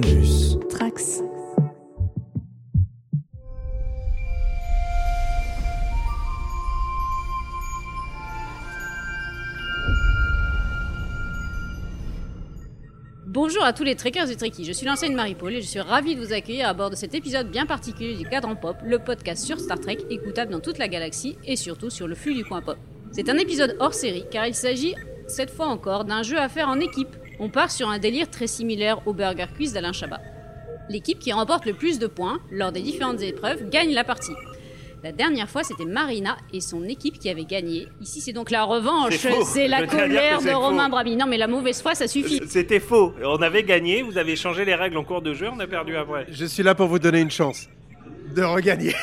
Trax. Bonjour à tous les trekkers et trekkies, je suis l'ancienne Marie-Paul et je suis ravie de vous accueillir à bord de cet épisode bien particulier du Cadran Pop, le podcast sur Star Trek écoutable dans toute la galaxie et surtout sur le flux du coin pop. C'est un épisode hors série car il s'agit, cette fois encore, d'un jeu à faire en équipe. On part sur un délire très similaire au Burger Quiz d'Alain Chabat. L'équipe qui remporte le plus de points lors des différentes épreuves gagne la partie. La dernière fois, c'était Marina et son équipe qui avaient gagné. Ici, c'est donc la revanche, C'est la colère de Romain faux. Brami. Non, mais la mauvaise foi, ça suffit. C'était faux. On avait gagné, vous avez changé les règles en cours de jeu, on a perdu après. Je suis là pour vous donner une chance de regagner.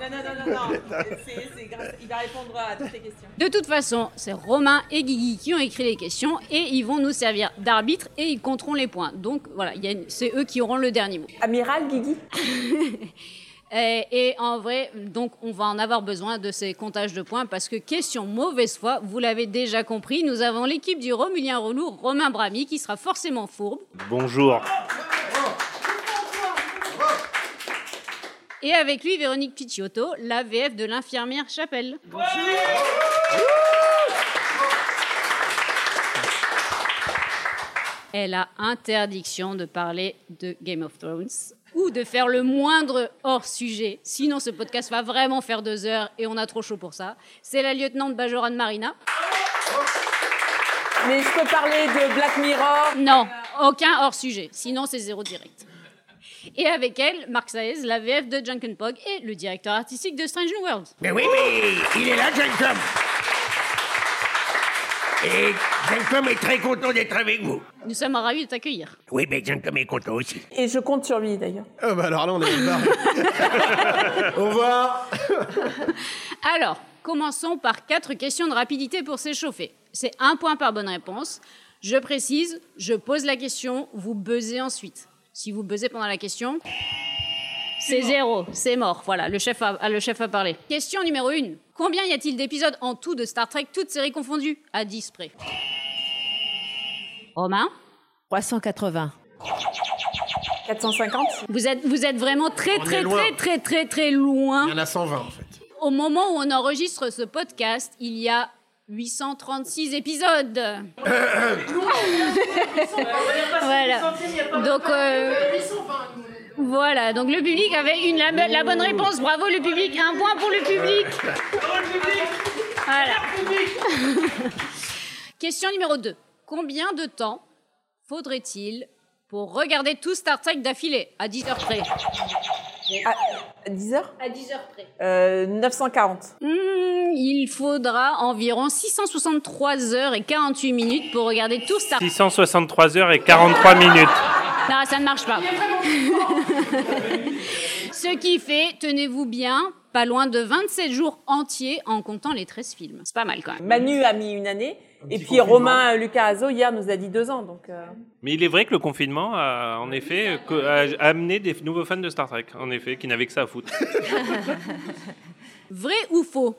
Non, non, non, non, non. C'est- c'est grâce- Il va répondre à toutes les questions. De toute façon, c'est Romain et Guigui qui ont écrit les questions et ils vont nous servir d'arbitre et ils compteront les points. Donc voilà, il y a une- c'est eux qui auront le dernier mot. Amiral Guigui Et, et en vrai, donc on va en avoir besoin de ces comptages de points parce que question mauvaise foi, vous l'avez déjà compris, nous avons l'équipe du Romulien relou Romain Brami qui sera forcément fourbe Bonjour. Et avec lui Véronique Picciotto, la VF de l'infirmière Chapelle. Elle a interdiction de parler de Game of Thrones ou de faire le moindre hors sujet. Sinon, ce podcast va vraiment faire deux heures et on a trop chaud pour ça. C'est la lieutenante Bajoran Marina. Mais je peux parler de Black Mirror? Non, aucun hors sujet. Sinon, c'est zéro direct. Et avec elle, Marc Saez, la VF de Junkin Pog et le directeur artistique de Strange New Worlds. Mais oui, mais il est là, Jacob. Et Jacob est très content d'être avec vous. Nous sommes ravis de t'accueillir. Oui, mais Jacob est content aussi. Et je compte sur lui d'ailleurs. Ah bah alors là, on est barré. Au revoir. Alors, commençons par quatre questions de rapidité pour s'échauffer. C'est un point par bonne réponse. Je précise, je pose la question, vous buzzez ensuite. Si vous buzzez pendant la question, c'est zéro, c'est mort. Voilà, le chef, a, le chef a parlé. Question numéro une. Combien y a-t-il d'épisodes en tout de Star Trek, toutes séries confondues? À 10 près. Romain? 380. 450 vous êtes, vous êtes vraiment très, On est très, loin. très, très, très, très loin. Il y en a 120 en fait. Au moment où on enregistre ce podcast, il y a 836 épisodes. voilà. Donc euh, voilà. Donc le public avait une la, la bonne réponse. Bravo le public. Un point pour le public. Voilà. Question numéro 2. Combien de temps faudrait-il pour regarder tout Star Trek d'affilée à 10 heures près? À 10 heures? À 10 heures près. euh, 940. Hmm, il faudra environ 663 heures et 48 minutes pour regarder tout Trek. 663 heures et 43 minutes. Non, ça ne marche pas. Ce qui fait, tenez-vous bien, pas loin de 27 jours entiers en comptant les 13 films. C'est pas mal quand même. Manu a mis une année. Et puis Romain euh, Lucas Azo hier nous a dit deux ans. Donc euh, Mais il est vrai que le confinement a en effet co- a amené des nouveaux fans de Star Trek, en effet, qui n'avaient que ça à foutre. Vrai ou faux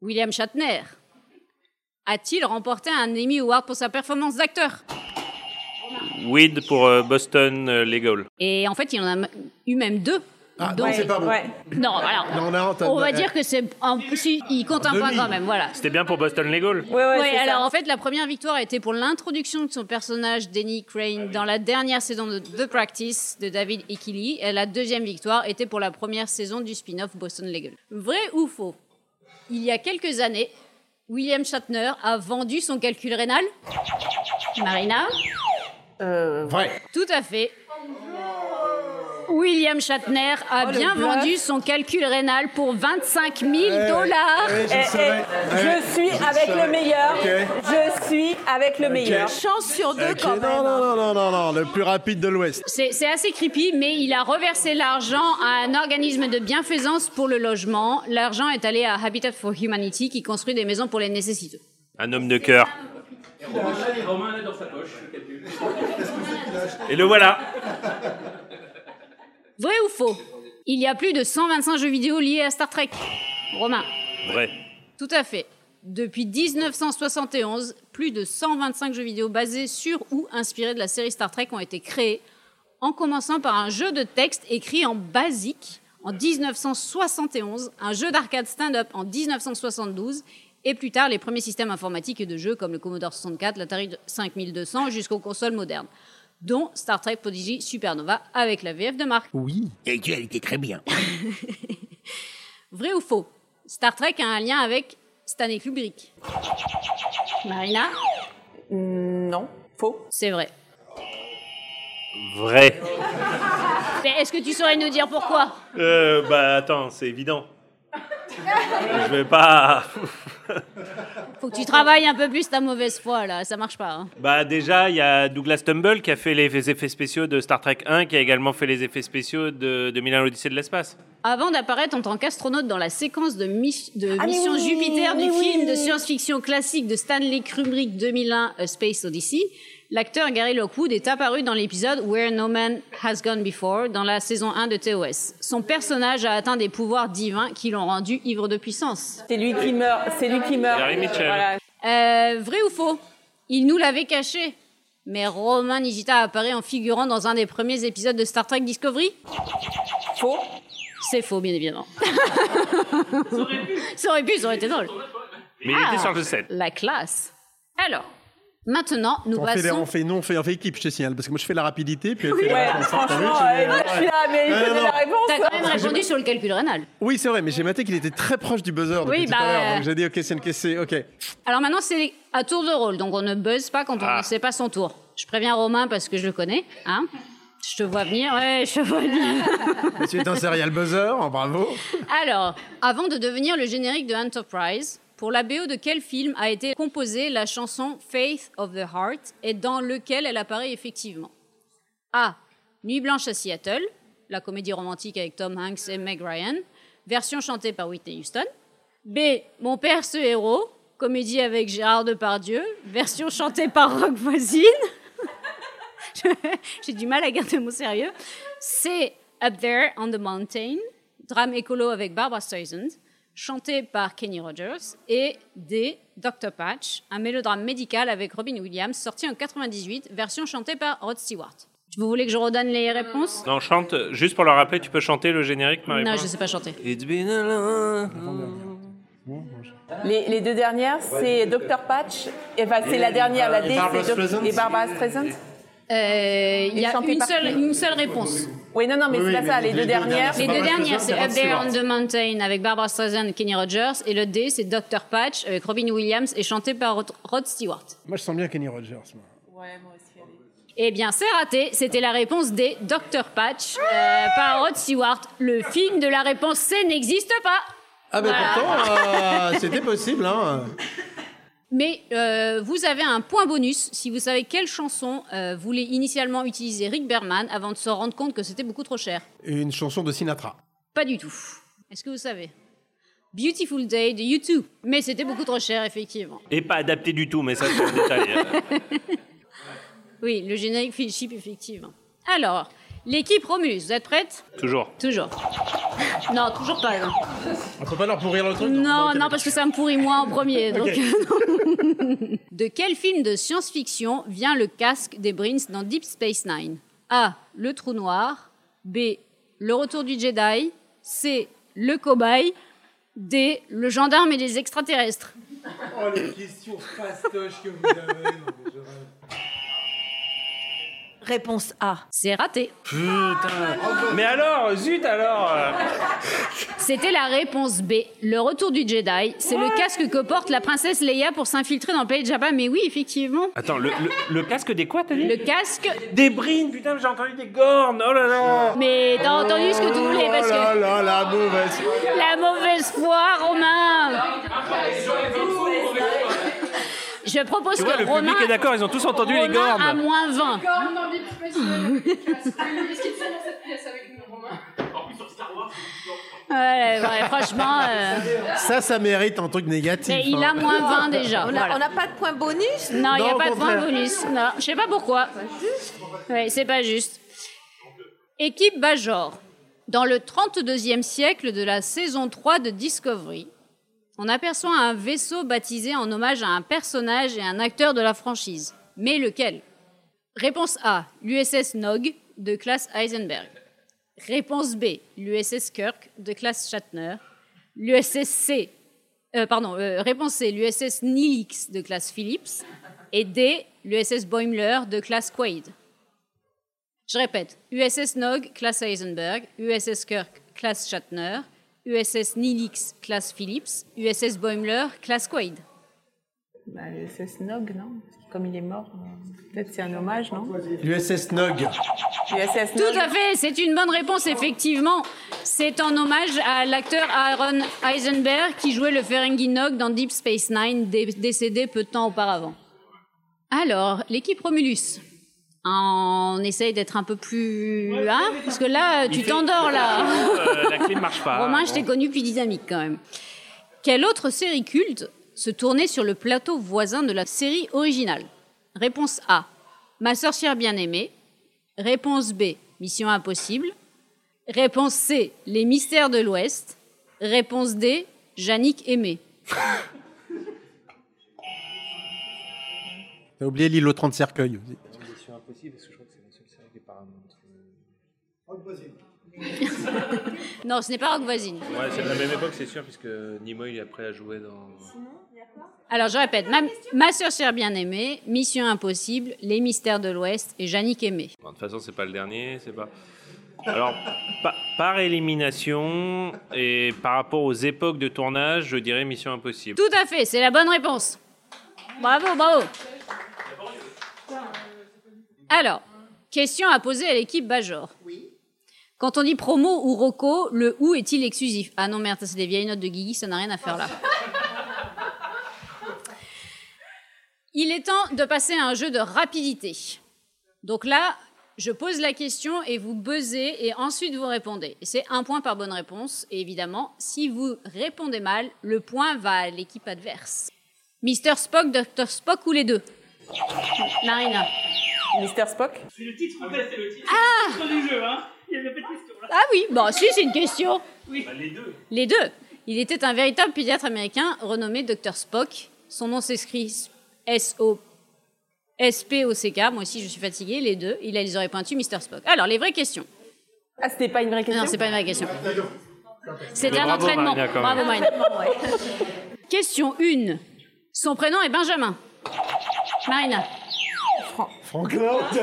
William Shatner a-t-il remporté un Emmy Award pour sa performance d'acteur? Weed pour euh, Boston euh, Legal. Et en fait, il en a eu même deux. Ah, Donc- non, c'est pas bon. ouais. Non, alors, Non, non, t'as- on va dire que c'est... en- si, il compte un point quand même, voilà. C'était bien pour Boston Legal. Ouais, ouais, Oui, c'est alors ça. en fait, la première victoire a été pour l'introduction de son personnage, Denny Crane, dans la dernière saison de The Practice de David Ekili. Et la deuxième victoire était pour la première saison du spin-off Boston Legal. Vrai ou faux? Il y a quelques années, William Shatner a vendu son calcul rénal Marina? Euh, Vrai. Tout à fait. William Shatner a Oh, bien vendu son calcul rénal pour 25 000 dollars. Ouais, je eh, savais. eh, je suis Je avec le meilleur. Je suis avec le meilleur. Chance sur deux Ok, quand même. Non, non, non, non, non, non, le plus rapide de l'Ouest. C'est c'est assez creepy, mais il a reversé l'argent à un organisme de bienfaisance pour le logement. L'argent est allé à Habitat for Humanity qui construit des maisons pour les nécessiteux. Un homme de cœur. Et le voilà. Vrai ou faux? Il y a plus de 125 jeux vidéo liés à Star Trek. Romain. Vrai. Tout à fait. Depuis 1971, plus de 125 jeux vidéo basés sur ou inspirés de la série Star Trek ont été créés en commençant par un jeu de texte écrit en basique en 1971, un jeu d'arcade stand-up en 1972, et plus tard les premiers systèmes informatiques et de jeux comme le Commodore 64, l'Atari 5200 jusqu'aux consoles modernes, dont Star Trek Prodigy Supernova avec la VF de Marc. Oui. Et tu, elle était très bien. Vrai ou faux Star Trek a un lien avec Stanley Kubrick. Marina Hmm, non, faux. C'est vrai. Vrai. Mais est-ce que tu saurais nous dire pourquoi? Euh, bah attends, c'est évident. Je vais pas. Faut que tu travailles un peu plus ta mauvaise foi là, ça marche pas. hein. Bah déjà, il y a Douglas Tumble qui a fait les effets spéciaux de Star Trek 1, qui a également fait les effets spéciaux de 2001 l'Odyssée de l'espace. Avant d'apparaître en tant qu'astronaute dans la séquence de, mi- de Ah, Mission oui, Jupiter du oui. film de science-fiction classique de Stanley Kubrick 2001 A Space Odyssey, l'acteur Gary Lockwood est apparu dans l'épisode Where No Man Has Gone Before dans la saison 1 de TOS. Son personnage a atteint des pouvoirs divins qui l'ont rendu ivre de puissance. C'est lui qui meurt. C'est lui qui meurt. Gary Mitchell. Voilà. Euh, vrai ou faux? Il nous l'avait caché. Mais Romain Nigita apparaît en figurant dans un des premiers épisodes de Star Trek Discovery? Faux. C'est faux, bien évidemment. ça aurait pu, ça aurait été drôle. Mais il Ah. était sur le set. La classe. Alors, maintenant, nous On fait, passons. on fait, non, on fait, on fait équipe, je te signale, parce que moi je fais la rapidité, puis elle fait Ouais, la réponse. T'as vu, franchement, tu- euh, moi, je suis là, mais il Ouais, la réponse. T'as quand même répondu sur le calcul rénal. Oui, c'est vrai, mais j'ai maté qu'il était très proche du buzzer Oui, tout bah, à l'heure, euh, donc j'ai dit ok, c'est une question, ok. Alors maintenant, c'est à tour de rôle, donc on ne buzz pas quand on Ah. ne sait pas son tour. Je préviens Romain parce que je le connais, hein. Je te vois venir, ouais, je te vois venir. Tu es un serial buzzer, bravo. Alors, avant de devenir le générique de Enterprise, pour la BO de quel film a été composée la chanson Faith of the Heart et dans lequel elle apparaît effectivement? A. Nuit blanche à Seattle, la comédie romantique avec Tom Hanks et Meg Ryan, version chantée par Whitney Houston. B. Mon père ce héros, comédie avec Gérard Depardieu, version chantée par Rock Voisine. J'ai du mal à garder mon sérieux. C. Up There on the Mountain, drame écolo avec Barbara Streisand, chanté par Kenny Rogers. Et D. Dr. Patch, un mélodrame médical avec Robin Williams, sorti en 98, version chantée par Rod Stewart. Vous voulez que je redonne les réponses? Non, chante, juste pour le rappeler, tu peux chanter le générique, Marie Non, je sais pas chanter. It's been a long... Les, les deux dernières, c'est Dr. Patch. Et Enfin, c'est la dernière, la D, c'est Barbara Streisand. Euh, Il y a une seule, une seule réponse. Oui, non, non, mais Oui, c'est pas ça. Les les deux dernières, Les c'est deux Barbara dernières, c'est Up There on the Mountain avec Barbara Streisand et Kenny Rogers. Et le D, c'est Dr. Patch avec Robin Williams et chanté par Rod- Stewart. Moi je sens bien Kenny Rogers. moi. Ouais, moi aussi. Eh bien, c'est raté. C'était la réponse D, Dr. Patch euh, par Rod Stewart. Le film de la réponse C n'existe pas. Ah ben Voilà. pourtant, euh, c'était possible, hein. Mais euh, vous avez un point bonus si vous savez quelle chanson euh, voulait initialement utiliser Rick Berman avant de se rendre compte que c'était beaucoup trop cher. Une chanson de Sinatra. Pas du tout. Est-ce que vous savez? Beautiful Day de U2. Mais c'était beaucoup trop cher, effectivement. Et pas adapté du tout, mais ça c'est un détail. Oui, le générique Phil Chip, effectivement. Alors, l'équipe Romulus, vous êtes prête? Toujours. Toujours. Non, toujours pas. Non, On peut pas leur pourrir le truc non, non, parce que ça me pourrit moi en premier. donc, non. de quel film de science-fiction vient le casque des Brins dans Deep Space Nine? A. Le trou noir. B. Le retour du Jedi. C. Le cobaye. D. Le gendarme et les extraterrestres. Oh les questions fastoches que vous avez. Réponse A. C'est raté. Putain. Mais alors, zut alors. C'était la réponse B. Le retour du Jedi. C'est le casque que porte la princesse Leia pour s'infiltrer dans le pays de Jabba. Mais oui, effectivement. Attends, le, le- le casque des quoi, t'as dit Le casque. Des brines, putain, j'ai entendu des gornes, oh là là Mais t'as entendu ce que tu voulais parce Oh là que là, la mauvaise. la mauvaise foi, Romain. Je propose Tu vois, que le Romain, public est d'accord, ils ont tous entendu les Romain à gornes. moins 20. Ouais, ouais, franchement, euh, Ça, ça mérite un truc négatif. mais il a hein. moins 20 déjà. On voilà. n'a pas de point bonus? Non, il n'y a pas de point bonus. Non, je sais pas pourquoi. Ouais, c'est pas juste. Équipe Bajor. Dans le 32e siècle de la saison 3 de Discovery, on aperçoit un vaisseau baptisé en hommage à un personnage et un acteur de la franchise. Mais lequel? Réponse A, l'USS Nog, de classe Heisenberg Réponse B, l'USS Kirk de classe Shatner. L'USS C, euh, pardon, euh, réponse C, l'USS Nilix de classe Phillips. Et D, l'USS Boimler de classe Quaid. Je répète, USS Nog, classe Heisenberg, USS Kirk, classe Shatner, USS Nilix, classe Phillips, USS Boimler, classe Quaid. Bah, le SS Nog, non? Comme il est mort, euh, peut-être c'est un hommage, non? L'USS Nog. USS Tout Nog. à fait, c'est une bonne réponse, effectivement. C'est en hommage à l'acteur Aaron Eisenberg qui jouait le Ferengi Nog dans Deep Space Nine, dé- décédé peu de temps auparavant. Alors, l'équipe Romulus. On essaye d'être un peu plus... Hein Parce que là, tu t'endors, là. Euh, la clé ne marche pas. Romain, je t'ai connu plus dynamique quand même. Quelle autre série culte se tournait sur le plateau voisin de la série originale? Réponse A. Ma sorcière bien-aimée. Réponse B. Mission impossible. Réponse C. Les mystères de l'Ouest. Réponse D. Yannick aimé. T'as oublié l'île aux 30 cercueils. aussi. Parce que je crois que c'est la seule série qui est Paramount. Non, ce n'est pas Rock Voisine. Ouais, c'est de la même époque, c'est sûr, puisque Nimoy, après, a joué dans. Alors, je répète. Ma, ma sorcière bien-aimée. Mission impossible. Les mystères de l'Ouest. Et Yannick aimé. Bon, de toute façon, c'est pas le dernier, c'est pas. Alors, pa- par élimination et par rapport aux époques de tournage, je dirais Mission Impossible. Tout à fait, c'est la bonne réponse. Bravo, bravo. Alors, question à poser à l'équipe Bajor. Quand on dit promo ou roco, le ou est-il exclusif? Ah non, merde, ça c'est des vieilles notes de Guigui, ça n'a rien à faire là. Il est temps de passer à un jeu de rapidité. Donc là, je pose la question et vous buzzez et ensuite vous répondez. C'est un point par bonne réponse. Et évidemment, si vous répondez mal, le point va à l'équipe adverse. Mr. Spock, Dr. Spock ou les deux? Marina. Mr. Spock C'est le titre, en fait, c'est le titre. Ah le titre du jeu, hein. Il n'y avait pas de question, là. Ah oui, bon, si, c'est une question. Bah, les deux. Les deux. Il était un véritable pédiatre américain renommé Dr. Spock. Son nom s'écrit S-O. S-P-O-C-K. Moi aussi, je suis fatiguée. Les deux. Il a les oreilles pointues, Mr. Spock. Alors, les vraies questions. Ah, c'était pas une vraie question Non, c'est pas une vraie question. C'était un bravo, entraînement. Marina, quand même. Bravo, Marina. Question 1. Son prénom est Benjamin. Marina. Franklin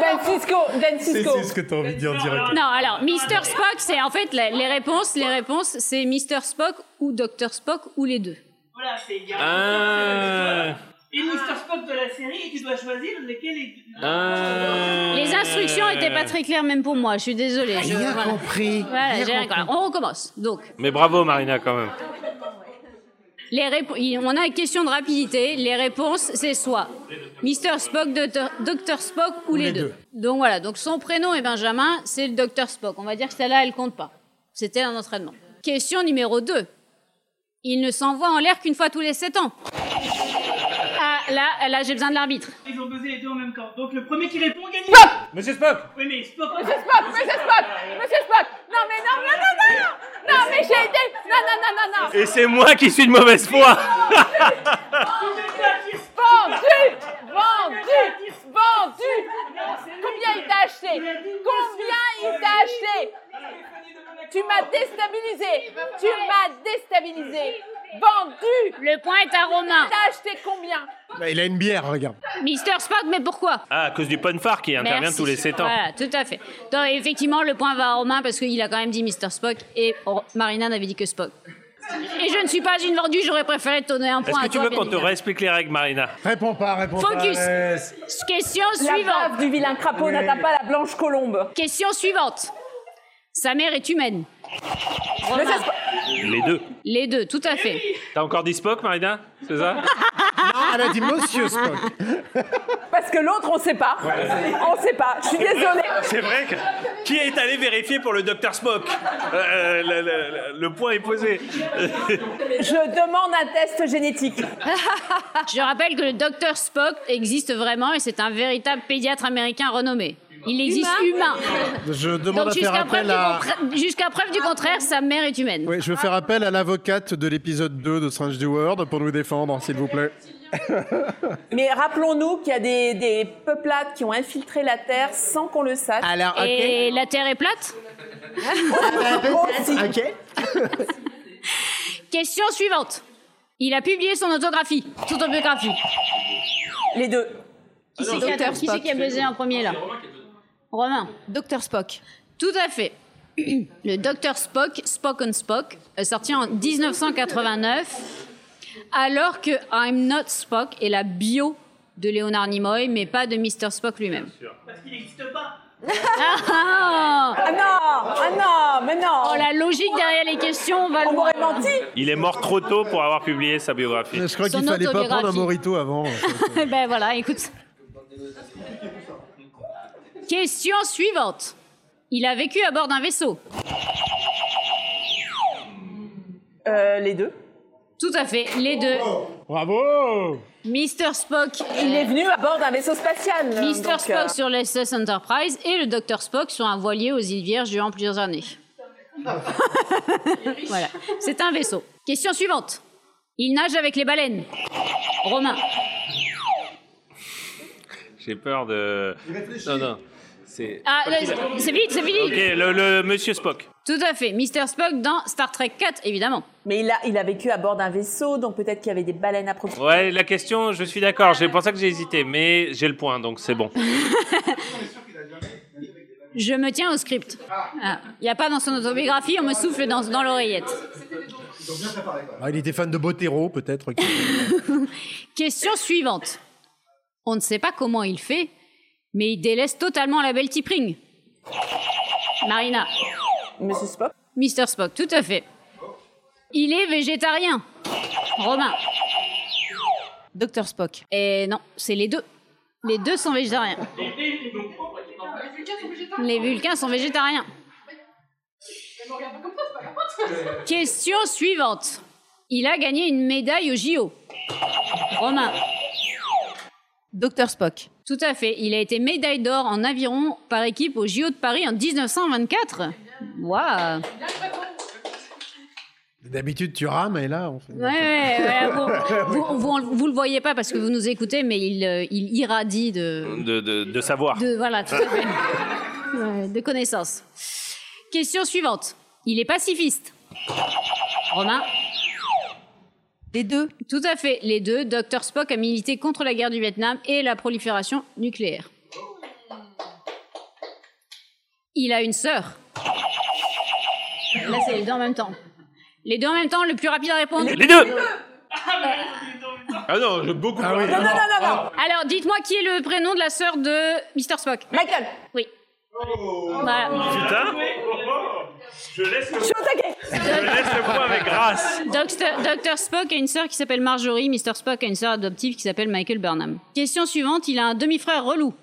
Dan Cisco Dan C'est Cisco c'est ce que t'as envie de dire direct. Non, alors, Mr. Spock, c'est en fait les réponses. Les réponses, c'est Mr. Spock ou Dr. Spock ou les deux. Voilà, c'est Ah, et Mr. Spock de la série et tu dois choisir lequel est. ah. Les instructions étaient pas très claires même pour moi. Je suis désolée. Je, Rien voilà. compris. Voilà, Rien j'ai rien compris. compris. On recommence. Donc, Mais bravo, Marina, quand même. Les on a une question de rapidité. Les réponses, c'est soit Mr. Spock, Dr. Spock ou, les, les deux. deux. Donc voilà, donc son prénom est Benjamin, c'est le Dr. Spock. On va dire que celle-là, elle compte pas. C'était un entraînement. Question numéro 2. Il ne s'envoie en l'air qu'une fois tous les 7 ans. Là, là j'ai besoin de l'arbitre. Ils ont buzzé les deux en même temps. Donc le premier qui répond gagne. Monsieur Spock Oui, mais Spock. Monsieur Spock Monsieur Spock. Monsieur Spock. Non mais non, non, non, non, non Non mais j'ai été... Non, non, non, non, non. Et c'est moi qui suis de mauvaise foi. Vendu Vendu Vendu. Combien il t'a acheté? Combien il t'a acheté? Tu m'as déstabilisé. Tu m'as déstabilisé Vendu Le point est à Romain. T'as acheté combien? Bah, il a une bière, regarde. Mr. Spock, mais pourquoi? Ah, à cause du Ponfar qui intervient Merci. tous les 7 ans. Voilà, tout à fait. Donc, effectivement, le point va à Romain parce qu'il a quand même dit Mr. Spock et Marina n'avait dit que Spock. Et je ne suis pas une vendue, j'aurais préféré te donner un point Est-ce à que tu toi, veux qu'on te évidemment. réexplique les règles, Marina? Réponds pas, réponds Focus. pas. laisse. Question La bave suivante. du vilain crapaud n'atteint pas la blanche colombe. Question suivante. Sa mère est humaine. Les deux. Les deux, tout à fait. T'as encore dit Spock, Marina C'est ça? Non, elle a dit Monsieur Spock. Parce que l'autre, on sait pas. On sait pas. Je suis désolée. C'est vrai que... Qui est allé vérifier pour le docteur Spock? Euh, le, le- le point est posé. Je demande un test génétique. Je rappelle que le docteur Spock existe vraiment et c'est un véritable pédiatre américain renommé. Il existe humain. Je demande Donc à faire jusqu'à preuve, appel du à. contra- jusqu'à preuve du contraire, sa mère est humaine. Oui, je veux faire appel à l'avocate de l'épisode 2 de Strange New World pour nous défendre, s'il vous plaît. Mais rappelons-nous qu'il y a des, des peuplades qui ont infiltré la Terre sans qu'on le sache. Alors, ok. Et la Terre est plate Ah, peut-être, ok. Question suivante. Il a publié son autographie. Son autobiographie. Les deux. Qui c'est qui, a- qui qui a baisé en premier là? Romain. Docteur Spock. Tout à fait. Le Dr Spock, Spock on Spock, est sorti en 1989, alors que I'm Not Spock est la bio de Leonard Nimoy, mais pas de Mr. Spock lui-même. Parce qu'il n'existe pas. Ah Ah non Ah non Mais non Oh, la logique derrière les questions va On m'aurait menti Il est mort trop tôt pour avoir publié sa biographie. Je crois qu'il fallait pas prendre un morito avant. ben voilà, écoute. Question suivante. Il a vécu à bord d'un vaisseau. euh, Les deux. Tout à fait, les deux. Bravo Mr. Spock, Il est venu à bord d'un vaisseau spatial. Mr. donc, euh, Spock sur l'SS Enterprise et le Dr. Spock sur un voilier aux îles Vierges durant plusieurs années. voilà, c'est un vaisseau. Question suivante. Il nage avec les baleines. Romain. J'ai peur de. Non, non. C'est. Ah, là, c'est vite, c'est fini. Ok, le, le monsieur Spock. Tout à fait. Mr. Spock dans Star Trek 4, évidemment. Mais il a, il a vécu à bord d'un vaisseau, donc peut-être qu'il y avait des baleines à proximité. Ouais, la question, je suis d'accord. C'est pour ça que j'ai hésité, mais j'ai le point, donc c'est bon. Je me tiens au script. Il n'y a pas dans son autobiographie, on me souffle dans, dans l'oreillette. Ah, Il était fan de Botero, peut-être. Question suivante. On ne sait pas comment il fait, mais il délaisse totalement la belle Tipring. Marina. Monsieur Spock Mr. Spock, tout à fait. Il est végétarien. Romain. Docteur Spock. Et non, c'est les deux. Les deux sont végétariens. Les Vulcains sont végétariens. Question suivante. Il a gagné une médaille au JO. Romain. Docteur Spock. Tout à fait. Il a été médaille d'or en aviron par équipe au JO de Paris en 1924. Waouh. D'habitude, tu rames, et là, on fait... Ouais, ouais, ouais, vous, vous, vous- vous le voyez pas parce que vous nous écoutez, mais il, euh, il irradie de, De, de, de savoir. de voilà, tout à fait. Ouais, de connaissances. Question suivante. Il est pacifiste. Romain Les deux. Tout à fait. Les deux, Dr Spock a milité contre la guerre du Vietnam et la prolifération nucléaire. Il a une sœur. Là, c'est les deux en même temps. Les deux en même temps, le plus rapide à répondre. Les deux Ah non, je beaucoup Ah oui. Non, non, non, non, non Alors, dites-moi qui est le prénom de la sœur de Mr. Spock Michael Oui. Voilà. Putain Je laisse le, Je suis au taquet je laisse le point avec grâce. Dr. Dr. Spock a une sœur qui s'appelle Marjorie. Mr. Spock a une sœur adoptive qui s'appelle Michael Burnham. Question suivante, il a un demi-frère relou.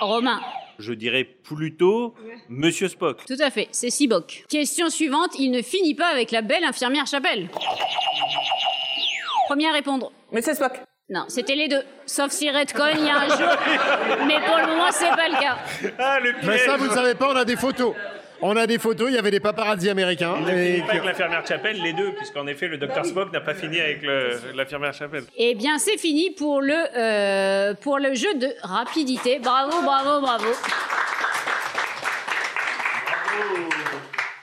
Romain. Je dirais plutôt Monsieur Spock. Tout à fait, c'est Sibok. Question suivante, il ne finit pas avec la belle infirmière Chapelle. Premier à répondre. Monsieur Spock Non, c'était les deux. Sauf si Redcon, il y a un jour. Mais pour le moment, c'est pas le cas. Ah, le Mais ça, vous ne savez pas, on a des photos. On a des photos, il y avait des paparazzi américains. et Pas avec l'infirmière Chapelle, les deux, puisqu'en effet, le docteur Spock n'a pas fini avec l'infirmière Chapelle. Eh bien, c'est fini pour le, euh, pour le jeu de rapidité. Bravo, bravo, bravo.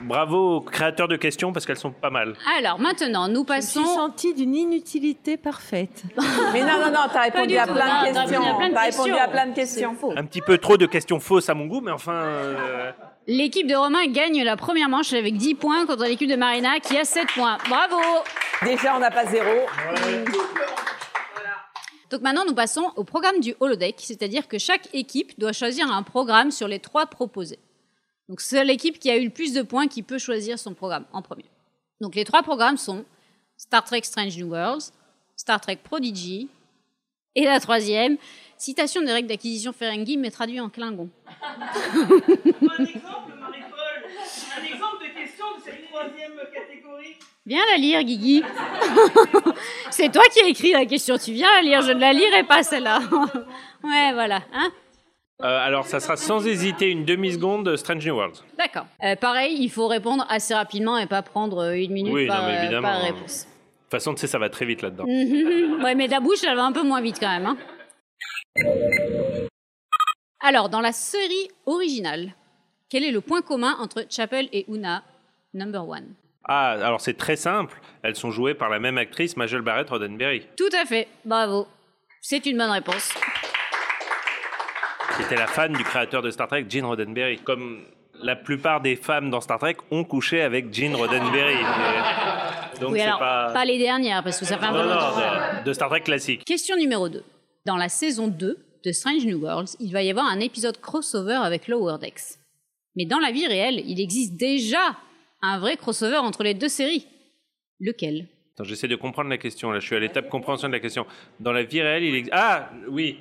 Bravo aux créateurs de questions, parce qu'elles sont pas mal. Alors, maintenant, nous Je me suis passons. sentie d'une inutilité parfaite. Mais non, non, non, t'as répondu du à plein Non, de répondu à questions. plein de T'as répondu questions. à plein de questions. Un petit peu trop de questions fausses à mon goût, mais enfin... euh, L'équipe de Romain gagne la première manche avec 10 points contre l'équipe de Marina qui a 7 points. Bravo Déjà, on n'a pas zéro. Donc maintenant, nous passons au programme du holodeck, c'est-à-dire que chaque équipe doit choisir un programme sur les trois proposés. Donc c'est l'équipe qui a eu le plus de points qui peut choisir son programme en premier. Donc les trois programmes sont Star Trek Strange New Worlds, Star Trek Prodigy, et la troisième, citation des règles d'acquisition Ferengi, mais traduit en Klingon. Un exemple, Marie-Paul. Un exemple de question de cette troisième catégorie. Viens la lire, Guigui. C'est toi qui as écrit la question, tu viens la lire, je ne la lirai pas celle-là. ouais, voilà. Hein euh, alors, ça sera sans hésiter une demi-seconde de Strange New Worlds. D'accord. Euh, pareil, il faut répondre assez rapidement et pas prendre euh, une minute Oui, par, non, mais évidemment. par réponse. Façon, tu sais, ça va très vite là-dedans. Mhm. ouais, mais ta bouche, elle va un peu moins vite quand même. hein. Alors, dans la série originale, quel est le point commun entre Chapel et Una, number one? Ah, alors c'est très simple. Elles sont jouées par la même actrice, Majel Barrett Roddenberry, Tout à fait, bravo. C'est une bonne réponse. qui était la fan du créateur de Star Trek, Gene Roddenberry. Comme la plupart des femmes dans Star Trek ont couché avec Gene Roddenberry. Donc oui, alors, pas... pas... les dernières, parce que ça fait un peu longtemps. de, de Star Trek classique. Question numéro 2. Dans la saison 2 de Strange New Worlds, il va y avoir un épisode crossover avec Lower Decks. Mais dans la vie réelle, il existe déjà un vrai crossover entre les deux séries. Lequel? Attends, j'essaie de comprendre la question. Là, je suis à l'étape compréhension de la question. Dans la vie réelle, il existe... Ah, oui,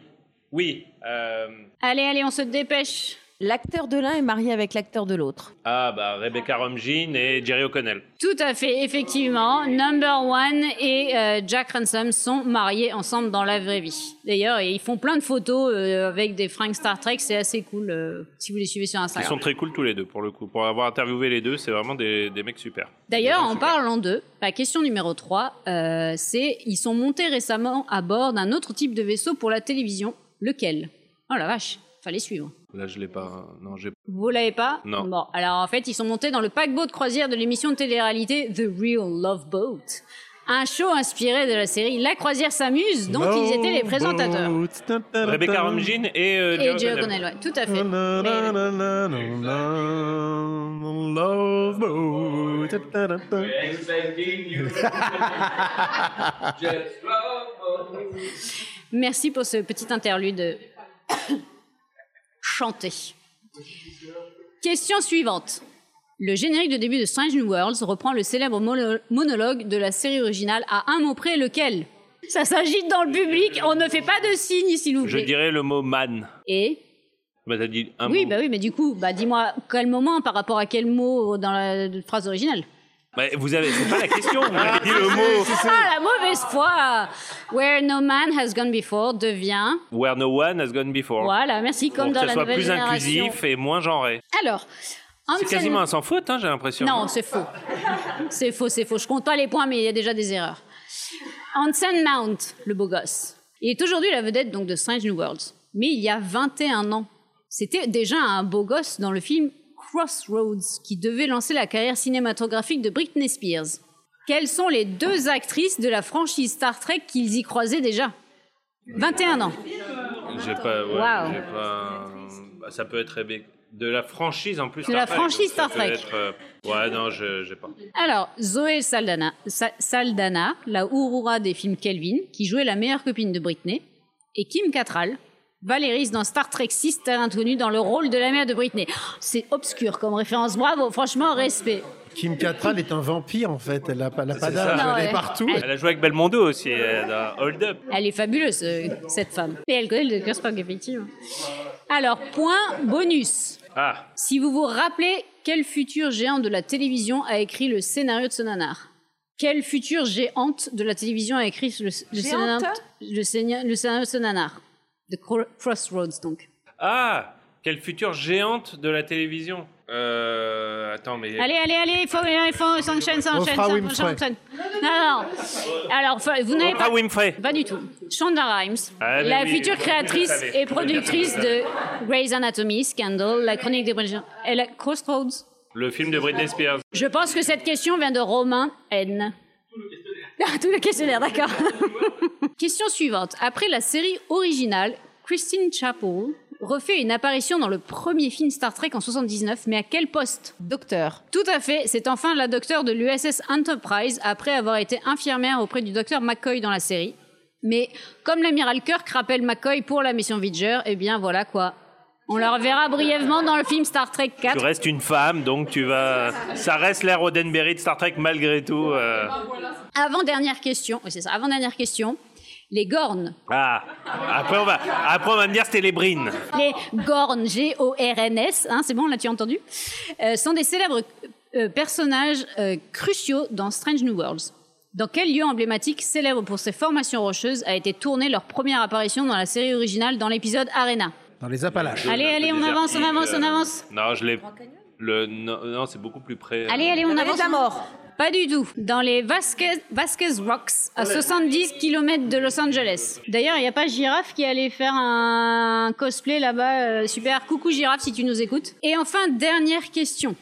oui. euh, Allez, allez, on se dépêche. L'acteur de l'un est marié avec l'acteur de l'autre. Ah, bah, Rebecca Romijn et Jerry O'Connell. Tout à fait, effectivement. Number One et euh, Jack Ransom sont mariés ensemble dans la vraie vie. D'ailleurs, ils font plein de photos euh, avec des fringues Star Trek. C'est assez cool euh, si vous les suivez sur Ils Instagram. sont très cool tous les deux, pour le coup. Pour avoir interviewé les deux, c'est vraiment des, des mecs super. D'ailleurs, en super. parlant d'eux, la question numéro 3, euh, c'est ils sont montés récemment à bord d'un autre type de vaisseau pour la télévision. Lequel? Oh la vache, fallait suivre. Là, je l'ai pas. Non, j'ai. Vous l'avez pas Non. Bon, alors en fait, ils sont montés dans le paquebot de croisière de l'émission de télé-réalité The Real Love Boat. Un show inspiré de la série La croisière s'amuse, dont ils étaient les présentateurs. Rebecca Romijn et, euh, Et Jerry O'Connell. Ouais, tout à fait. Love boat. Merci pour ce petit interlude chanté. Question suivante. Le générique de début de Strange New Worlds reprend le célèbre mono- monologue de la série originale à un mot près lequel? Ça s'agite dans le public, on ne fait pas de signes s'il vous Je plaît. dirais le mot man. Et? Bah, t'as dit un Oui, mot. bah oui, mais du coup, bah dis-moi quel moment par rapport à quel mot dans la phrase originale? Bah, vous avez. C'est pas la question. Vous avez dit le mot. Ah, la mauvaise foi Where no man has gone before devient... Where no one has gone before. Voilà, merci, comme Pour dans que la ça soit nouvelle plus génération. inclusif et moins genré. Alors, C'est quasiment un sans faute, hein, j'ai l'impression. Non, c'est faux. C'est faux, c'est faux. Je compte pas les points, mais il y a déjà des erreurs. Hansen Mount, le beau gosse. Il est aujourd'hui la vedette donc de Strange New Worlds. Mais il y a 21 ans, c'était déjà un beau gosse dans le film Crossroads, qui devait lancer la carrière cinématographique de Britney Spears. Quelles sont les deux actrices de la franchise Star Trek qu'ils y croisaient déjà? 21 ans. J'ai pas. Ouais, pas. bah, ça peut être Rebecca. De la franchise en plus. De la Trek, franchise Star Trek. être, euh, Ouais, non, je j'ai pas. Alors, Zoé Saldana, Sa- Saldana, la Aurora des films Kelvin, qui jouait la meilleure copine de Britney, et Kim Cattrall, Valéris dans Star Trek 6, Terre inconnue, dans le rôle de la mère de Britney. Oh, C'est obscur comme référence, bravo, franchement, respect. Kim Cattrall est un vampire en fait. Elle a pas, elle a pas d'âge. Elle ouais. est partout. Elle- a joué avec Belmondo aussi euh, dans Hold Up. Elle est fabuleuse, euh, cette femme. Et elle connaît le. Spock, effectivement. Alors, point bonus. Ah, Si vous vous rappelez, quel futur géant de la télévision a écrit le scénario de ce nanar? Quelle future géante de la télévision a écrit le, le scénario, le, scénario, le scénario de ce nanar Cro- Crossroads, donc. ah, quelle future géante de la télévision. Euh, attends, mais. Allez, allez, allez, il faut, il faut, s'enchaîne, s'enchaîne, s'enchaîne. Non, non. Alors, vous n'avez pas... Winfrey. Pas du tout. Shonda Rhimes, Ah, la oui, future créatrice et productrice de Grey's Anatomy, Scandal, La Chronique des Bridgerton, et la Crossroads. Le film de Britney Spears. Je pense que cette question vient de Romain N. Tout le questionnaire, d'accord. question suivante. Après la série originale, Christine Chapel refait une apparition dans le premier film Star Trek en 79, mais à quel poste? Docteur. Tout à fait, c'est enfin la docteur de l'USS Enterprise après avoir été infirmière auprès du docteur McCoy dans la série. Mais comme l'amiral Kirk rappelle McCoy pour la mission Voyager, eh bien voilà quoi. On la reverra brièvement dans le film Star Trek 4. Tu restes une femme, donc tu vas. Ça reste l'ère Roddenberry de Star Trek malgré tout. euh. Avant-dernière question, oui, c'est ça, avant-dernière question. Les Gorn, Ah, après on va, après on va me dire c'était les Brines. les Gorn, G-O-R-N-S, hein, c'est bon, là tu as entendu, euh, sont des célèbres euh, personnages cruciaux dans Strange New Worlds. Dans quel lieu emblématique célèbre pour ses formations rocheuses a été tournée leur première apparition dans la série originale dans l'épisode Arena? Dans les Appalaches. Allez, allez, on avance, on avance, on avance. Non, je l'ai. Le non, non, c'est beaucoup plus près. Allez, allez, on avance. la mort. Pas du tout. Dans les Vasquez, Vasquez Rocks, à 70 km de Los Angeles. D'ailleurs, il n'y a pas Girafe qui allait faire un cosplay là-bas. euh, super. Coucou Girafe si tu nous écoutes. Et enfin, dernière question.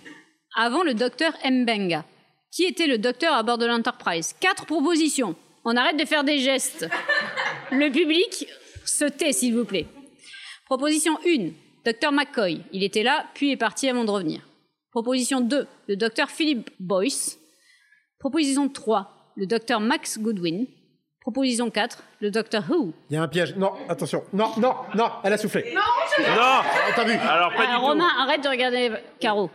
Avant le docteur Mbenga, qui était le docteur à bord de l'Enterprise? Quatre propositions. On arrête de faire des gestes. Le public se tait, s'il vous plaît. Proposition 1, Dr McCoy. Il était là, puis est parti avant de revenir. Proposition 2, le Dr Philip Boyce. Proposition 3, le Dr Max Goodwin. Proposition 4, le Dr Who. Il y a un piège. Non, attention. Non, non, non, elle a soufflé. Non T'as vu Alors, pas Ah, du tout. Romain, arrête de regarder Caro.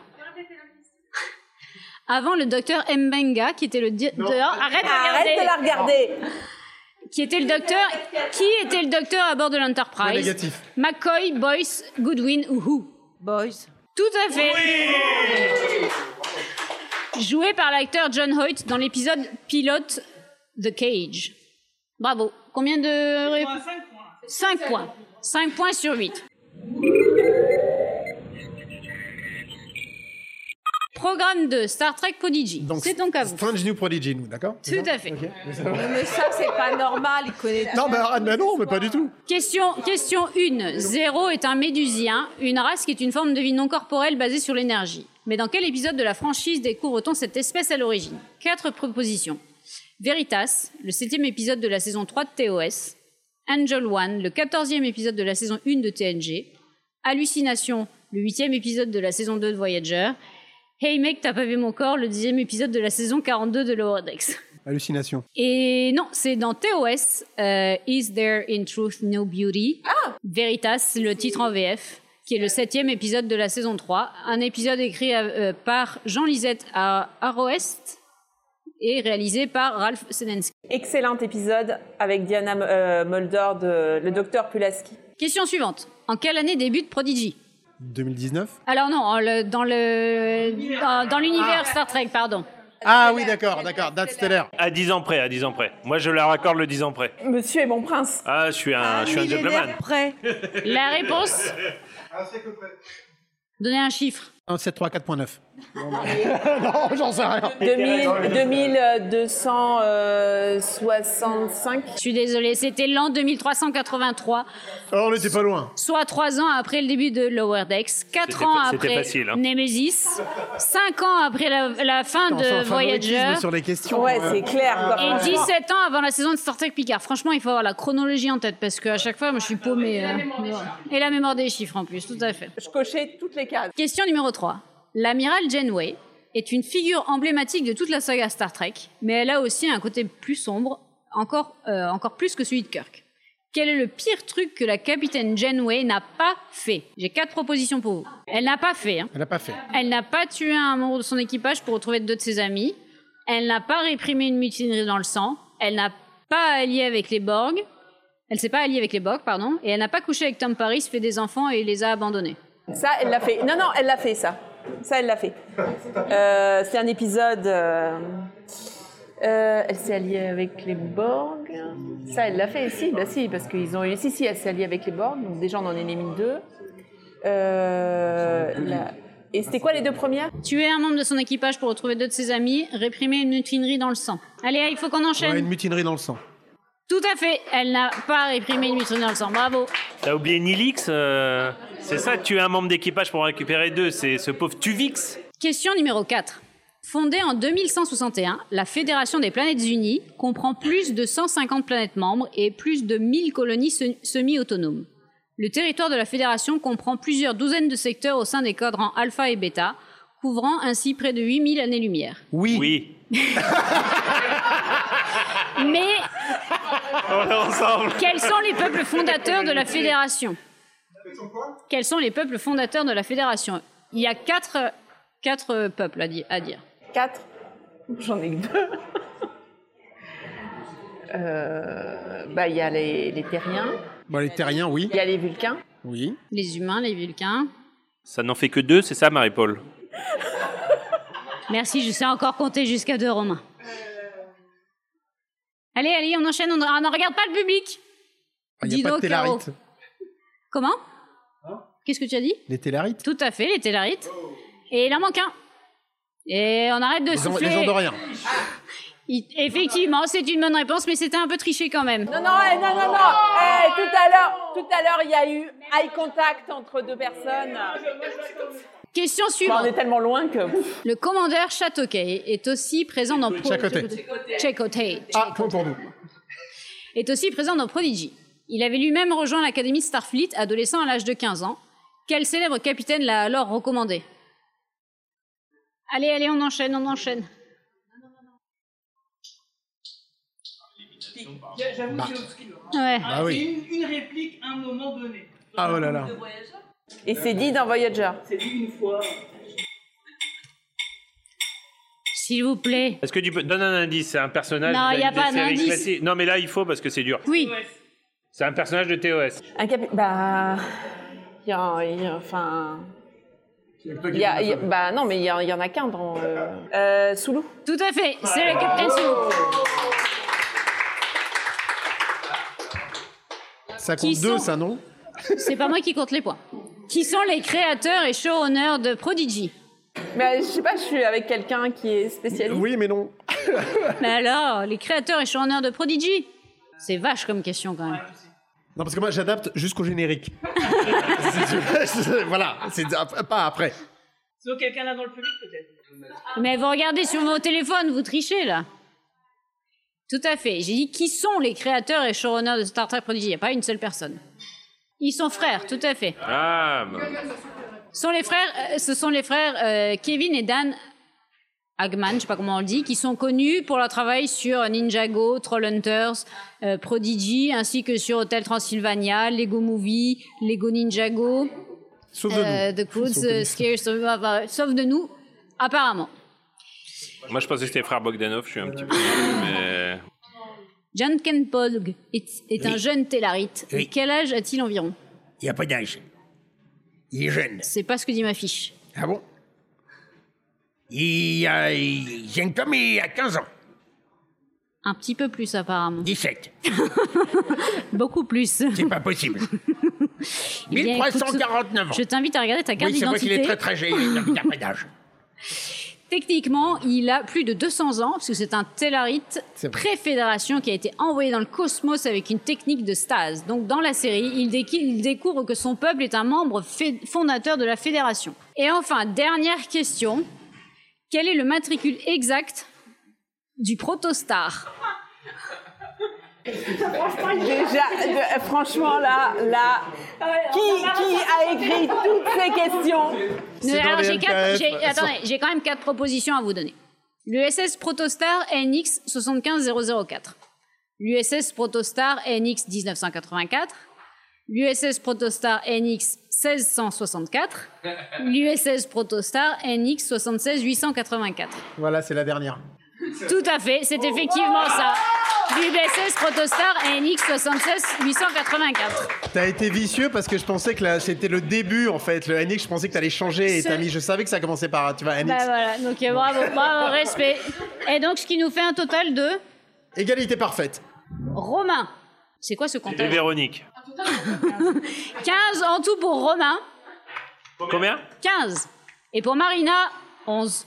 Avant le docteur Mbenga, qui était le docteur. Arrête de regarder. Arrête de la regarder. Qui était le docteur Qui était le docteur à bord de l'Enterprise? négatif. McCoy, Boyce, Goodwin ou Who? Boys. Tout à fait. Joué par l'acteur John Hoyt dans l'épisode pilote The Cage. Bravo. Combien de ré- Point, cinq points. 5 points. 5 points sur 8. Programme 2, Star Trek Prodigy. C'est donc à vous. Strange New Prodigy, nous, d'accord Tout à fait. Mais ça, c'est pas normal. Il connaît Non, mais arrête, mais non, mais pas du tout. Question, question 1. Zéro est un médusien, une race qui est une forme de vie non corporelle basée sur l'énergie. Mais dans quel épisode de la franchise découvre-t-on cette espèce à l'origine? Quatre propositions. Veritas, le septième épisode de la saison 3 de TOS. Angel One, le quatorzième épisode de la saison 1 de TNG. Hallucination, le huitième épisode de la saison 2 de Voyager. Hey mec, t'as pas vu mon corps, le dixième épisode de la saison 42 de Lower Decks. Hallucination. Et non, c'est dans TOS, euh, Is There in Truth No Beauty? Veritas, le titre en VF, qui est le septième épisode de la saison 3. Un épisode écrit euh, par Jean Lisette à Aroest et réalisé par Ralph Senensky. Excellent épisode avec Diana euh, Mulder de le docteur Pulaski. Question suivante. En quelle année débute Prodigy? 2019 Alors non, le- dans le dans, dans l'univers Star Trek, pardon. Ah oui, d'accord, d'accord, date stellaire. À 10 ans près, à 10 ans près. Moi, je leur accorde le 10 ans près. Monsieur est mon prince. Ah, je suis un, je suis un gentleman. Prêt. La réponse Donnez un chiffre. 1, 7, 3, 4.9. non, j'en sais rien. 2000, 2265. Je suis désolée, c'était l'an 2383. Oh, on n'était pas loin. soit trois ans après le début de Lower Decks, quatre ans après facile, hein. Nemesis, cinq ans après la, la fin de Voyager, sur les questions. Ouais, c'est clair. quoi, et franchement. 17 ans avant la saison de Star Trek Picard. Franchement, il faut avoir la chronologie en tête parce qu'à chaque fois, moi, je suis paumée. euh, et la mémoire des chiffres en plus, tout à fait. Je cochais toutes les cases. Question numéro 3. L'amiral Janeway est une figure emblématique de toute la saga Star Trek, mais elle a aussi un côté plus sombre, encore, euh, encore plus que celui de Kirk. Quel est le pire truc que la capitaine Janeway n'a pas fait? J'ai quatre propositions pour vous. Elle n'a pas fait. hein. Elle n'a pas fait. Elle n'a pas tué un membre de son équipage pour retrouver deux de ses amis. Elle n'a pas réprimé une mutinerie dans le sang. Elle n'a pas allié avec les Borg. Elle s'est pas alliée avec les Borg, pardon. Et elle n'a pas couché avec Tom Paris, fait des enfants et les a abandonnés. Ça, elle l'a fait. Non, non, elle l'a fait, ça. Ça, elle l'a fait. Euh, c'est un épisode. euh, euh, elle s'est alliée avec les Borg. Ça, elle l'a fait, si, bah si, parce qu'ils ont eu. Si, si, elle s'est alliée avec les Borg, donc déjà on en a éliminé deux. Euh, la- Et c'était quoi les deux premières? Tuer un membre de son équipage pour retrouver deux de ses amis, réprimer une mutinerie dans le sang. Allez, il faut qu'on enchaîne. Ouais, une mutinerie dans le sang. Tout à fait, elle n'a pas réprimé une mutinerie dans le sang. Bravo. T'as oublié Nilix euh, C'est ça, tu es un membre d'équipage pour en récupérer deux. C'est ce pauvre Tuvix. Question numéro 4. Fondée en 2161, la Fédération des planètes unies comprend plus de 150 planètes membres et plus de 1000 colonies se- semi-autonomes. Le territoire de la Fédération comprend plusieurs douzaines de secteurs au sein des cadrans alpha et bêta, couvrant ainsi près de 8000 années-lumière. Oui. Oui. Mais On est ensemble. quels sont les peuples fondateurs de la Fédération? Quels sont les peuples fondateurs de la Fédération? Il y a quatre, quatre peuples à, di- à dire. Quatre J'en ai que deux. Euh, bah, il y a les, les terriens, Bon, les terriens, oui. il y a les vulcains. Oui. Les humains, les vulcains. Ça n'en fait que deux, c'est ça, Marie-Paul? Merci, je sais encore compter jusqu'à deux, Romain. Allez, allez, on enchaîne, on ne regarde pas le public. Il n'y a pas de télarites. Comment? Qu'est-ce que tu as dit? Les télarites Tout à fait, les télarites. Et il en manque un. Et on arrête de Les, souffler. les Andoriens. Il- Effectivement, c'est une bonne réponse, mais c'était un peu triché quand même. Non, non, eh, non, non, non. Eh, tout à l'heure, tout à l'heure, il y a eu eye contact entre deux personnes. Question suivante. on est tellement loin que. Le commandeur Chatoquet est aussi présent dans. Chakotay. Ah, point pour nous. est aussi présent dans Prodigy. Il avait lui-même rejoint l'académie Starfleet adolescent à l'âge de 15 ans. Quel célèbre capitaine l'a alors recommandé? Allez, allez, on enchaîne, on enchaîne. J'avoue, c'est obscur. Ouais. Ah oui. C'est une, une réplique à un moment donné. Ah oh là là. Et c'est dit dans Voyager. C'est dit une fois. S'il vous plaît. Est-ce que tu peux donne un indice C'est un personnage Non, d'une- y a pas d'indice. Non, mais là, il faut parce que c'est dur. Oui. C'est un personnage de TOS. Un capi... Bah. Il y a. il y a- Enfin. Il y a, il y a- bah non, mais il y, en- il y en a qu'un dans. Euh, euh, Soulou. Tout à fait, c'est le capitaine Sulu. Ça Qui compte deux, sont- ça, non? C'est pas moi qui compte les points. Qui sont les créateurs et showrunners de Prodigy Mais je sais pas, je suis avec quelqu'un qui est spécialiste. Oui, mais non. Mais alors, les créateurs et showrunners de Prodigy C'est vache comme question quand même. Non, parce que moi, j'adapte jusqu'au générique. C'est- voilà, c'est pas après. Sinon, quelqu'un là dans le public, peut-être? Mais vous regardez sur vos téléphones, vous trichez là. Tout à fait. J'ai dit qui sont les créateurs et showrunners de Star Trek Prodigy? Il n'y a pas une seule personne. Ils sont frères, tout à fait. Ah, bah, Ce sont les frères, euh, ce sont les frères euh, Kevin et Dan Hagman, je sais pas comment on le dit, qui sont connus pour leur travail sur Ninjago, Trollhunters, euh, Prodigy, ainsi que sur Hotel Transylvania, Lego Movie, Lego Ninjago, Sauf de euh, nous. The Croods, Sauf de euh, nous. Scare, sauf, de nous, apparemment. moi, je pensais que c'était les frères Bogdanov. Je suis un petit peu. Mais... John Ken Polg est, est un Oui. jeune Tellarite. Oui. Quel âge a-t-il environ? Il n'y a pas d'âge. Il est jeune. C'est pas ce que dit ma fiche. Ah bon? Il a. il- Jenktom il a 15 ans. Un petit peu plus apparemment. 17. Beaucoup plus. C'est pas possible. Eh bien, écoute, 1349 ans. Je t'invite à regarder ta carte Oui, c'est vrai qu'il d'identité. est très très jeune. Il n'a pas d'âge. Techniquement, il a plus de 200 ans, parce que c'est un vrai. pré-fédération qui a été envoyé dans le cosmos avec une technique de stase. Donc, dans la série, il, il découvre que son peuple est un membre fondateur de la fédération. Et enfin, dernière question. Quel est le matricule exact du protostar? Déjà, de- franchement, là, là. Qui, qui a écrit toutes ces questions? C'est dans Alors, les j'ai quatre- LKF, j'ai- attendez, j'ai quand même quatre propositions à vous donner. L'USS Protostar NX 75004. L'USS Protostar NX 1984. L'USS Protostar NX 1664. L'USS Protostar NX 76884. Voilà, c'est la dernière. Tout à fait, c'est effectivement ça. L'USS Protostar NX 76884. T'as été vicieux parce que je pensais que là, c'était le début en fait. Le NX, je pensais que t'allais changer et Ce- t'as mis. Je savais que ça commençait par. Tu vois, NX. Bah voilà, donc euh, bravo, bravo, respect. Et donc, ce qui nous fait un total de Égalité parfaite. Romain. C'est quoi ce Et comptage Véronique. 15 en tout pour Romain. Combien 15. Et pour Marina, 11.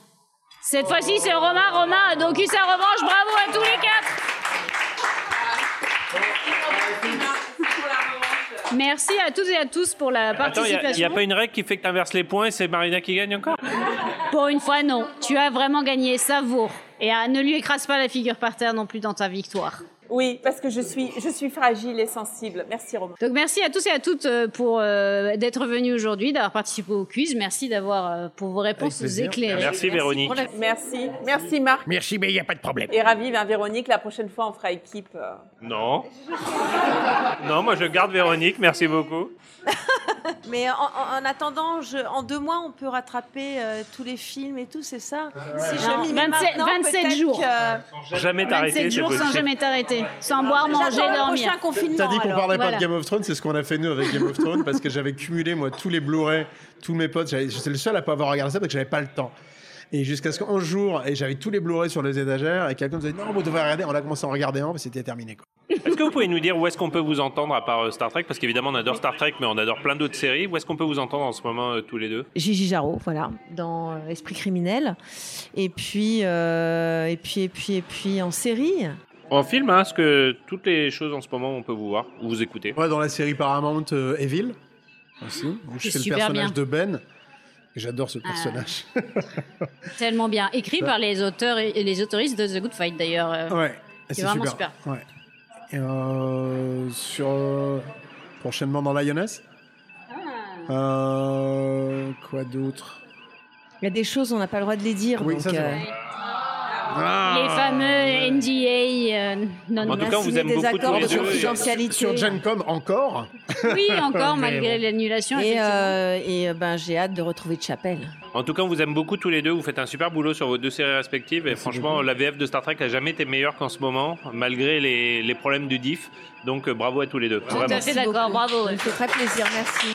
Cette fois-ci, c'est Romain. Romain a donc eu sa revanche. Bravo à tous les quatre. Merci à toutes et à tous pour la Attends, il participation. n'y a, pas une règle qui fait que tu inverses les points et c'est Marina qui gagne encore? Pour une fois, non. Tu as vraiment gagné. Savoure. Et ne lui écrase pas la figure par terre non plus dans ta victoire. Oui, parce que je suis, je suis fragile et sensible. Merci, Romain. Donc merci à tous et à toutes euh, pour euh, d'être venus aujourd'hui, d'avoir participé au quiz. Merci d'avoir euh, pour vos réponses plaisir. éclairées. Merci, Véronique. la- Merci. Merci, Marc. Merci, mais il n'y a pas de problème. Et ravi, hein, Véronique. La prochaine fois, on fera équipe. euh. Non. Non, moi je garde Véronique, merci beaucoup. Mais en, en- en attendant, je- en deux mois, on peut rattraper euh, tous les films et tout, c'est ça? Si je Non, m'y mets 27 maintenant, 27 peut-être jours. que- Jamais t'arrêter, 27 c'est jours sans jamais t'arrêter, sans boire, manger, dormir. prochain confinement. T'as dit qu'on parlait pas de Game of Thrones, c'est ce qu'on a fait nous avec Game of Thrones parce que j'avais cumulé moi tous les Blu-ray, tous mes potes. J'étais le seul à pas avoir regardé ça parce que j'avais pas le temps. Et jusqu'à ce qu'un jour, et j'avais tous les Blu-ray sur les étagères, et quelqu'un nous a dit non, vous devez regarder. On a commencé à en regarder un, mais c'était terminé. Quoi. Est-ce que vous pouvez nous dire où est-ce qu'on peut vous entendre à part euh, Star Trek? Parce qu'évidemment, on adore Star Trek, mais on adore plein d'autres séries. Où est-ce qu'on peut vous entendre en ce moment euh, tous les deux? Gigi Jarreau, voilà, dans euh, Esprit criminel. Et puis, euh, et puis, et puis, et puis en série. En film, hein, est-ce que toutes les choses en ce moment, on peut vous voir ou vous écouter Ouais, dans la série Paramount euh, Evil, aussi, où je C'est fais le super personnage bien. de Ben. J'adore ce Ah. personnage. Tellement bien. Écrit par les auteurs et les autoristes de The Good Fight d'ailleurs. euh. Ouais, C'est vraiment super. Ouais. Et, euh, sur euh, prochainement dans Lioness. Ah. Euh, quoi d'autre? Il y a des choses, on n'a pas le droit de les dire. Oui, donc, ça, vrai. Les fameux NDA euh, non En tout cas, on vous aime des beaucoup tous accords les de deux. confidentialité. Sur Gencom encore. Oui, encore malgré bon. l'annulation. Et, effectivement. euh, et euh, ben, j'ai hâte de retrouver Chapelle. En tout cas, on vous aime beaucoup tous les deux. Vous faites un super boulot sur vos deux séries respectives. Et franchement, la VF de Star Trek a jamais été meilleure qu'en ce moment, malgré les, les problèmes du diff. Donc, euh, bravo à tous les deux. Tout Vraiment. à fait d'accord, bravo. Ça me fait très plaisir, merci.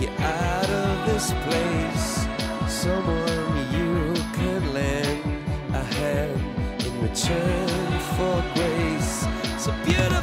you out of this place. Someone you could lend a hand in return for grace. A beautiful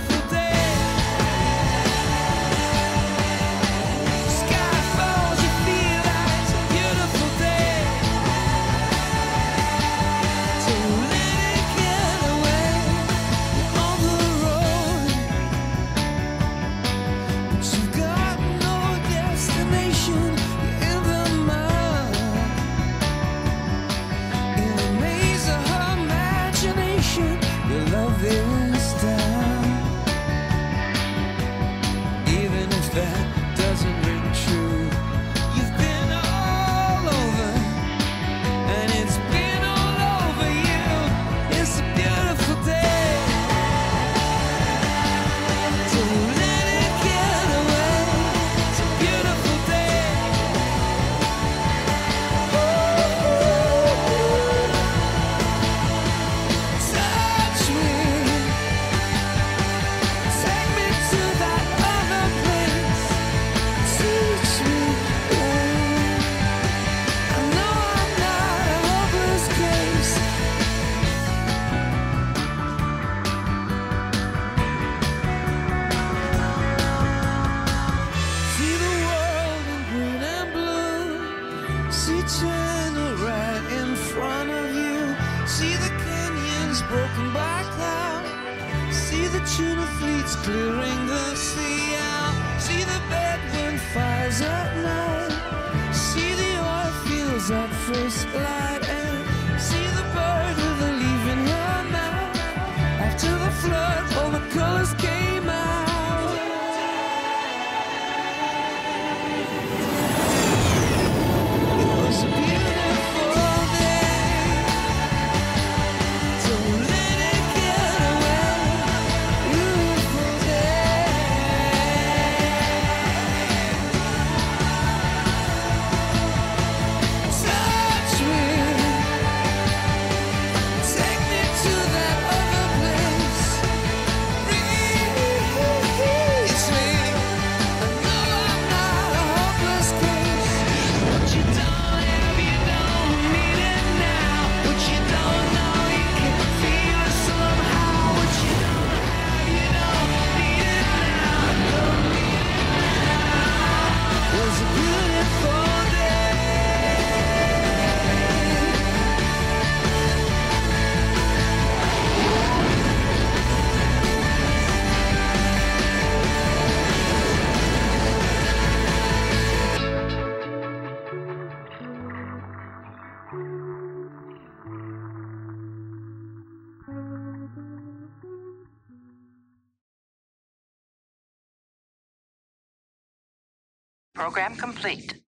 Program complete.